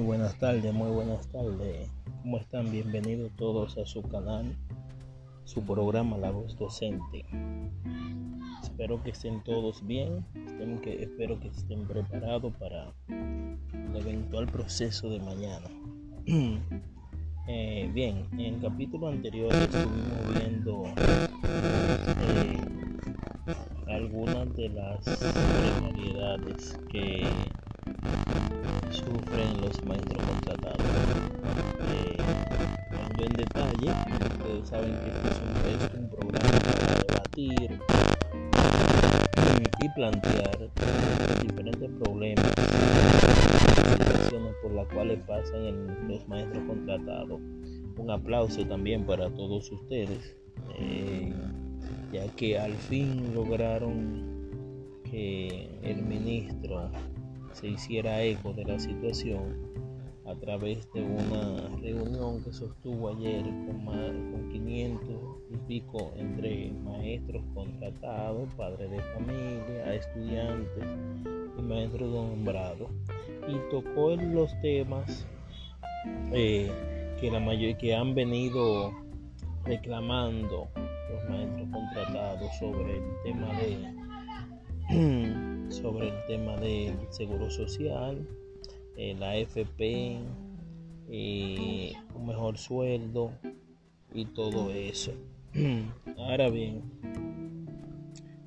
Muy buenas tardes, muy buenas tardes. ¿Cómo están? Bienvenidos todos a su canal, su programa La Voz Docente. Espero que estén todos bien, espero que estén preparados para el eventual proceso de mañana. Eh, bien, en el capítulo anterior estuvimos viendo eh, algunas de las precariedades que sufren los maestros contratados. Eh, en detalle, ustedes saben que este es un, programa para debatir y plantear diferentes problemas situaciones por las cuales pasan los maestros contratados. Un aplauso también para todos ustedes, eh, ya que al fin lograron que el ministro se hiciera eco de la situación a través de una reunión que sostuvo ayer con, con 500 y pico entre maestros contratados, padres de familia, estudiantes y maestros nombrados. Y tocó los temas eh, que la mayoría que han venido reclamando los maestros contratados sobre el tema de sobre el tema del seguro social, eh, la FP, eh, un mejor sueldo y todo eso. Ahora bien,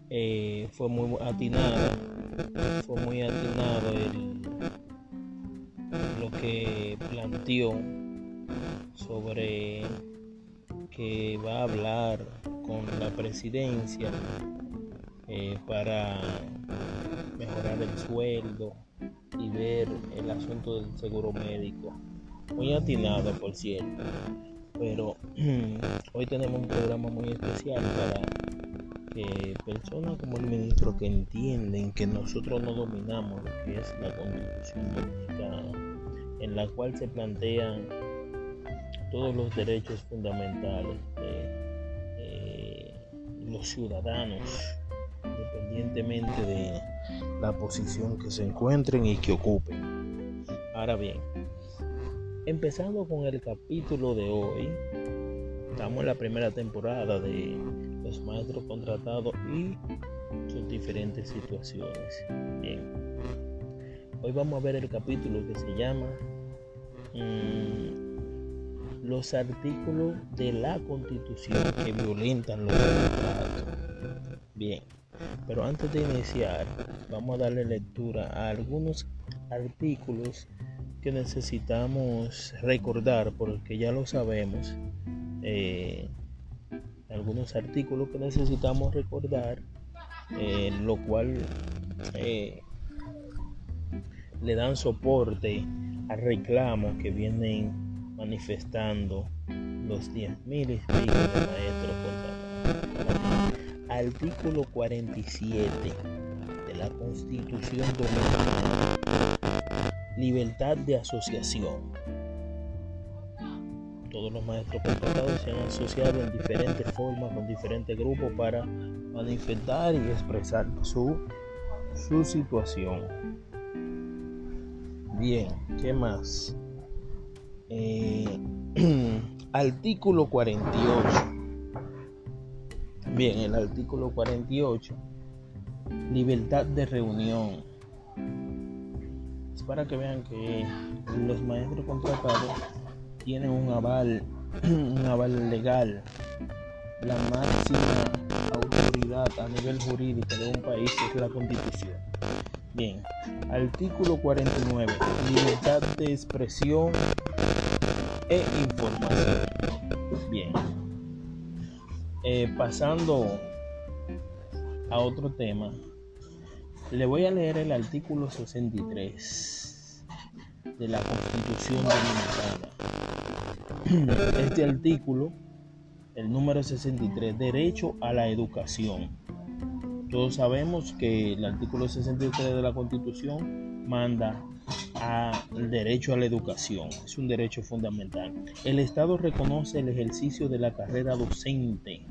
eh, fue muy atinado, fue muy atinado el, lo que planteó sobre que va a hablar con la presidencia eh, para mejorar el sueldo y ver el asunto del seguro médico. Muy atinado, por cierto. Pero hoy tenemos un programa muy especial para que personas como el ministro que entienden que nosotros no dominamos lo que es la constitución dominicana, en la cual se plantean todos los derechos fundamentales de eh, los ciudadanos independientemente de la posición que se encuentren y que ocupen. Ahora bien, empezando con el capítulo de hoy, estamos en la primera temporada de los maestros contratados y sus diferentes situaciones. Bien, hoy vamos a ver el capítulo que se llama mm, Los artículos de la constitución que violentan los contratos. Bien, pero antes de iniciar, vamos a darle lectura a algunos artículos que necesitamos recordar, porque ya lo sabemos. Eh, algunos artículos que necesitamos recordar, eh, lo cual eh, le dan soporte al reclamo que vienen manifestando los 10.000 mil de maestros Artículo 47 de la Constitución Dominicana. Libertad de asociación. Todos los maestros contratados se han asociado en diferentes formas con diferentes grupos para manifestar y expresar su, su situación. Bien, ¿qué más? Eh, artículo 48 Bien, el artículo 48, libertad de reunión. Es para que vean que los maestros contratados tienen un aval, un aval legal. La máxima autoridad a nivel jurídico de un país es la constitución. Bien, artículo 49, libertad de expresión e información. Bien, eh, pasando a otro tema, le voy a leer el artículo 63 de la Constitución Dominicana. Este artículo, el número 63, derecho a la educación. Todos sabemos que el artículo 63 de la Constitución manda al derecho a la educación. Es un derecho fundamental. El Estado reconoce el ejercicio de la carrera docente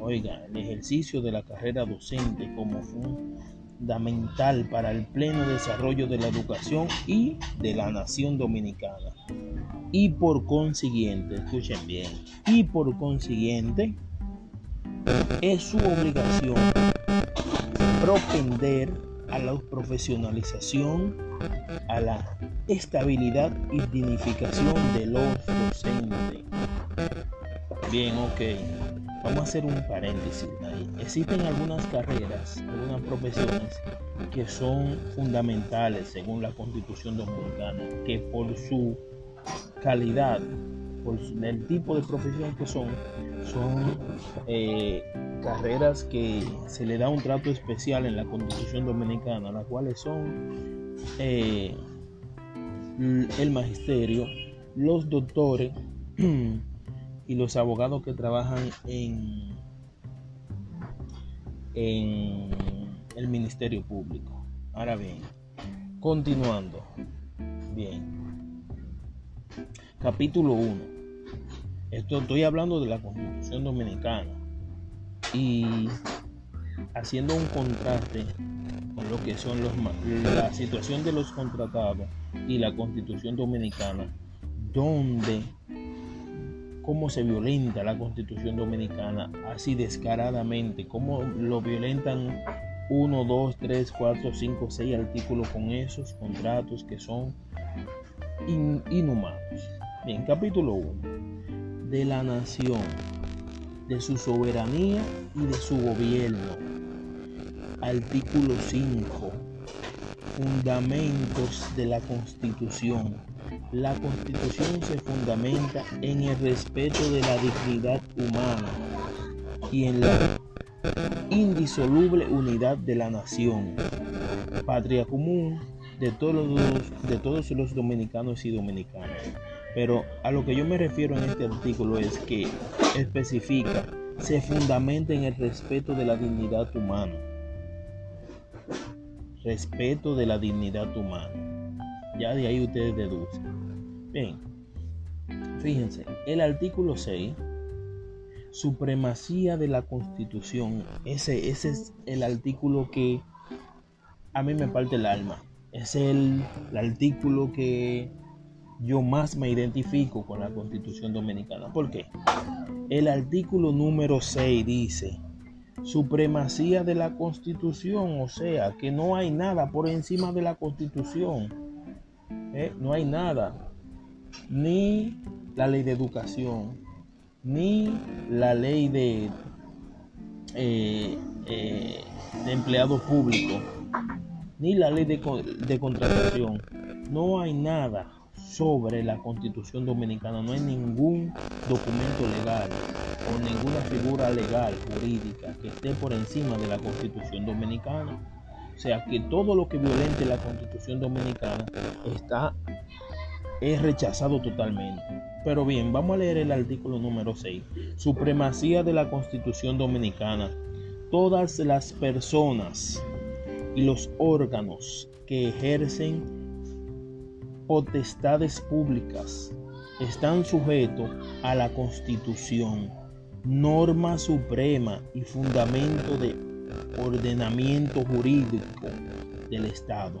oiga, el ejercicio de la carrera docente como, fundamental para el pleno desarrollo de la educación y de la nación dominicana. Y por consiguiente, escuchen bien, y por consiguiente, es su obligación propender a la profesionalización, a la estabilidad y dignificación de los docentes. Bien, ok. Vamos a hacer un paréntesis ahí. Existen algunas carreras, algunas profesiones que son fundamentales según la constitución dominicana, que por su calidad, por el tipo de profesión que son, son eh, carreras que se le da un trato especial en la constitución dominicana, las cuales son eh, el magisterio, los doctores, y los abogados que trabajan en, en el Ministerio Público. Ahora bien, continuando. Bien. Capítulo 1. Esto estoy hablando de la Constitución Dominicana y haciendo un contraste con lo que son la situación de los contratados y la Constitución Dominicana, donde cómo se violenta la constitución dominicana así descaradamente, cómo lo violentan 1, 2, 3, 4, 5, 6 artículos con esos contratos que son inhumanos. Bien, capítulo 1. De la nación, de su soberanía y de su gobierno. Artículo 5. Fundamentos de la constitución la constitución se fundamenta en el respeto de la dignidad humana y en la indisoluble unidad de la nación, patria común de todos los, de todos los dominicanos y dominicanas. Pero a lo que yo me refiero en este artículo es que especifica, se fundamenta en el respeto de la dignidad humana. Respeto de la dignidad humana. Ya de ahí ustedes deducen. Bien, fíjense, el artículo 6, supremacía de la constitución, ese, ese es el artículo que a mí me parte el alma. Es el, el artículo que yo más me identifico con la constitución dominicana. ¿Por qué? El artículo número 6 dice, supremacía de la constitución, o sea, que no hay nada por encima de la constitución. ¿eh? No hay nada ni la ley de educación, ni la ley de, eh, eh, empleado público, ni la ley de contratación. No hay nada sobre la constitución dominicana, no hay ningún documento legal o ninguna figura legal jurídica que esté por encima de la constitución dominicana. O sea que todo lo que violente la constitución dominicana está es rechazado totalmente. Pero bien, vamos a leer el artículo número 6. Supremacía de la Constitución Dominicana. Todas las personas y los órganos que ejercen potestades públicas están sujetos a la Constitución, norma suprema y fundamento de ordenamiento jurídico del Estado.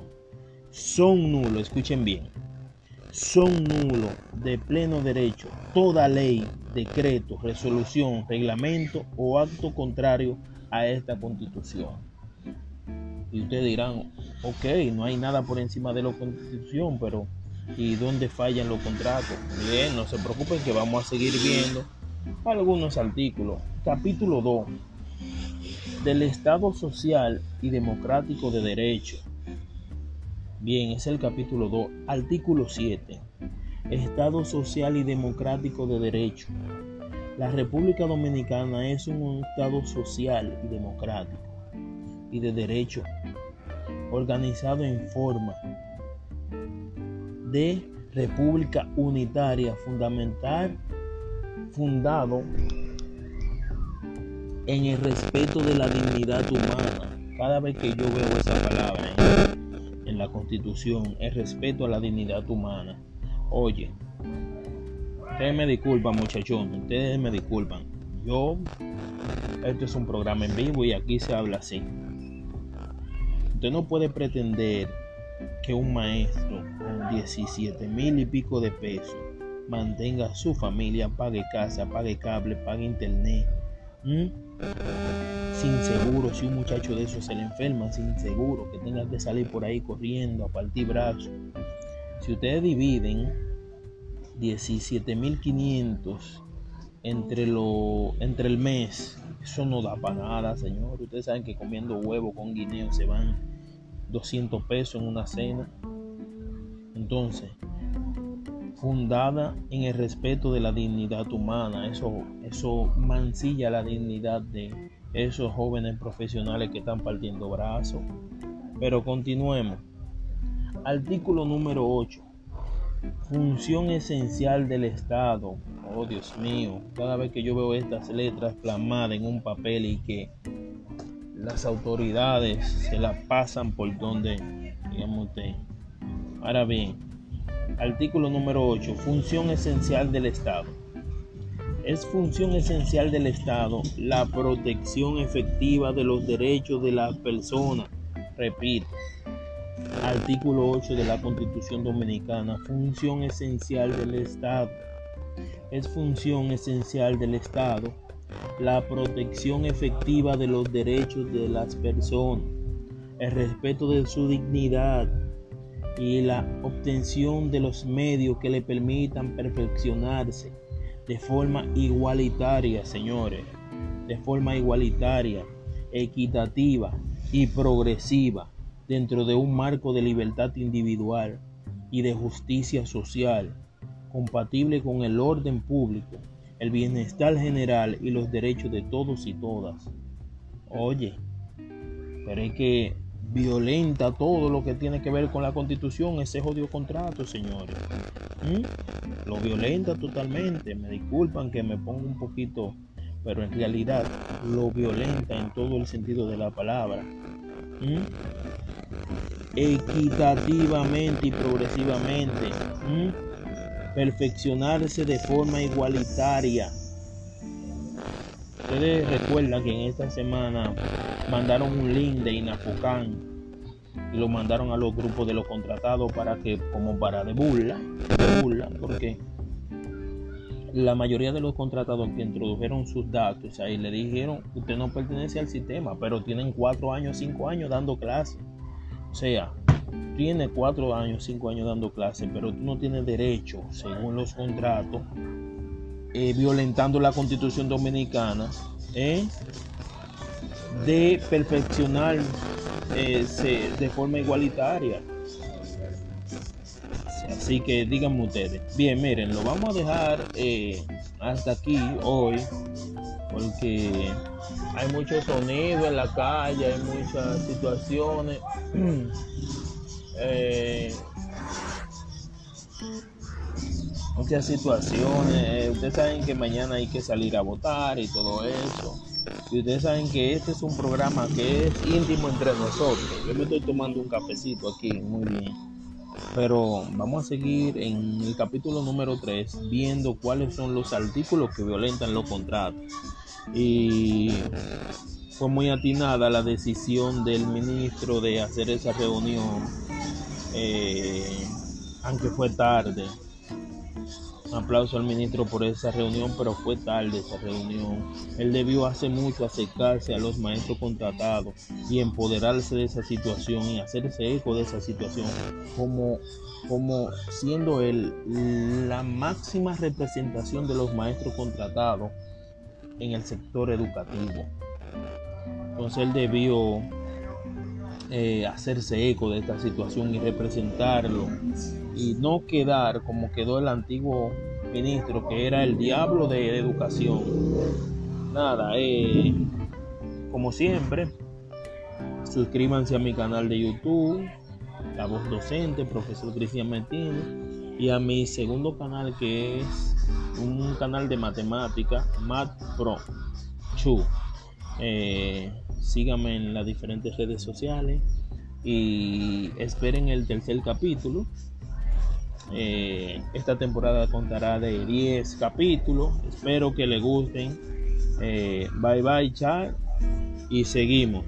Son nulos, escuchen bien, son nulos de pleno derecho toda ley, decreto, resolución, reglamento o acto contrario a esta constitución. Y ustedes dirán, ok, no hay nada por encima de la constitución, pero ¿y dónde fallan los contratos? Bien, no se preocupen que vamos a seguir viendo algunos artículos. Capítulo 2 del Estado Social y Democrático de Derecho Bien, es el capítulo 2, artículo 7. Estado social y democrático de derecho. La República Dominicana es un Estado social y democrático y de derecho, organizado en forma de república unitaria fundamental, fundado en el respeto de la dignidad humana. Cada vez que yo veo esa palabra, ¿eh? la constitución, el respeto a la dignidad humana. Oye, ustedes me disculpan muchachos, ustedes me disculpan. Yo, este es un programa en vivo y aquí se habla así. Usted no puede pretender que un maestro con 17 mil y pico de pesos mantenga a su familia, pague casa, pague cable, pague internet. Sin seguro, si un muchacho de eso se le enferma, sin seguro, que tenga que salir por ahí corriendo a partir brazos. Si ustedes dividen 17.500 entre, lo, entre el mes, eso no da para nada, señor. Ustedes saben que comiendo huevo con guineo se van 200 pesos en una cena. Entonces, fundada en el respeto de la dignidad humana, eso, eso mancilla la dignidad de esos jóvenes profesionales que están partiendo brazos. Pero continuemos. Artículo número 8. Función esencial del Estado. Oh Dios mío, cada vez que yo veo estas letras plasmadas en un papel y que las autoridades se la pasan por donde, digamos usted. Ahora bien, artículo número 8, función esencial del Estado. Es función esencial del Estado la protección efectiva de los derechos de las personas. Repito, artículo 8 de la Constitución Dominicana, función esencial del Estado. Es función esencial del Estado la protección efectiva de los derechos de las personas, el respeto de su dignidad y la obtención de los medios que le permitan perfeccionarse de forma igualitaria, señores, de forma igualitaria, equitativa y progresiva dentro de un marco de libertad individual y de justicia social, compatible con el orden público, el bienestar general y los derechos de todos y todas. Oye, pero es que violenta todo lo que tiene que ver con la constitución, ese jodido contrato, señores. ¿Mm? Lo violenta totalmente. Me disculpan que me ponga un poquito, pero en realidad lo violenta en todo el sentido de la palabra. ¿Mm? equitativamente y progresivamente. Perfeccionarse de forma igualitaria. Ustedes recuerdan que en esta semana mandaron un link de Inafucán y lo mandaron a los grupos de los contratados para que, como para de burla, de burla, porque la mayoría de los contratados que introdujeron sus datos ahí le dijeron, usted no pertenece al sistema, pero tienen cuatro años, cinco años dando clases. O sea, tiene cuatro años, cinco años dando clases, pero tú no tienes derecho, según los contratos, eh, violentando la constitución dominicana, eh, de perfeccionar eh, de forma igualitaria. Así que díganme ustedes. Bien, miren, lo vamos a dejar hasta aquí hoy, porque hay mucho sonido en la calle, hay muchas situaciones. Eh, muchas situaciones. Eh, ustedes saben que mañana hay que salir a votar y todo eso. Y ustedes saben que este es un programa que es íntimo entre nosotros. Yo me estoy tomando un cafecito aquí, muy bien. Pero vamos a seguir en el capítulo número 3 viendo cuáles son los artículos que violentan los contratos. Y fue muy atinada la decisión del ministro de hacer esa reunión, eh, aunque fue tarde. Un aplauso al ministro por esa reunión, pero fue tarde esa reunión. Él debió hace mucho acercarse a los maestros contratados y empoderarse de esa situación y hacerse eco de esa situación como, como siendo él la máxima representación de los maestros contratados en el sector educativo. Entonces él debió eh, hacerse eco de esta situación y representarlo y no quedar como quedó el antiguo ministro que era el diablo de educación. Nada, eh, como siempre, suscríbanse a mi canal de YouTube, La Voz Docente, Profesor Cristian Martínez, y a mi segundo canal que es un canal de matemática, Math Pro Eh, síganme en las diferentes redes sociales y esperen el tercer capítulo. Eh, esta temporada contará de 10 capítulos. Espero que les gusten. Eh, bye bye, chao. Y seguimos.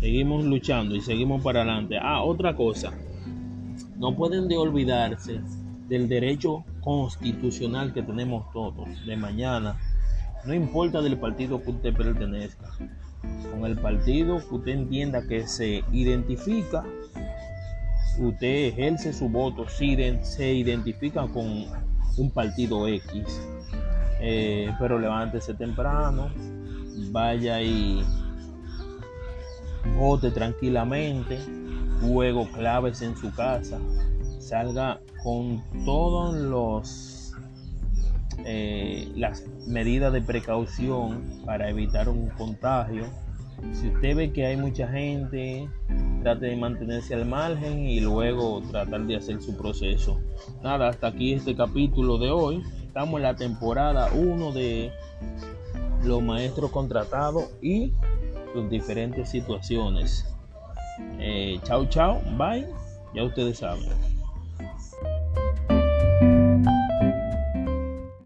seguimos luchando y seguimos para adelante. Ah, otra cosa, no pueden de olvidarse del derecho constitucional que tenemos todos de mañana, no importa del partido que usted pertenezca, con el partido que usted entienda que se identifica, usted ejerce su voto, si se identifica con un partido X, eh, pero levántese temprano, vaya y vote tranquilamente, luego claves en su casa, salga con todos los eh, las medidas de precaución para evitar un contagio. Si usted ve que hay mucha gente, trate de mantenerse al margen y luego tratar de hacer su proceso. Nada, hasta aquí este capítulo de hoy. Estamos en la temporada 1 de los maestros contratados y sus diferentes situaciones. Eh, chao, chao, bye. Ya ustedes saben.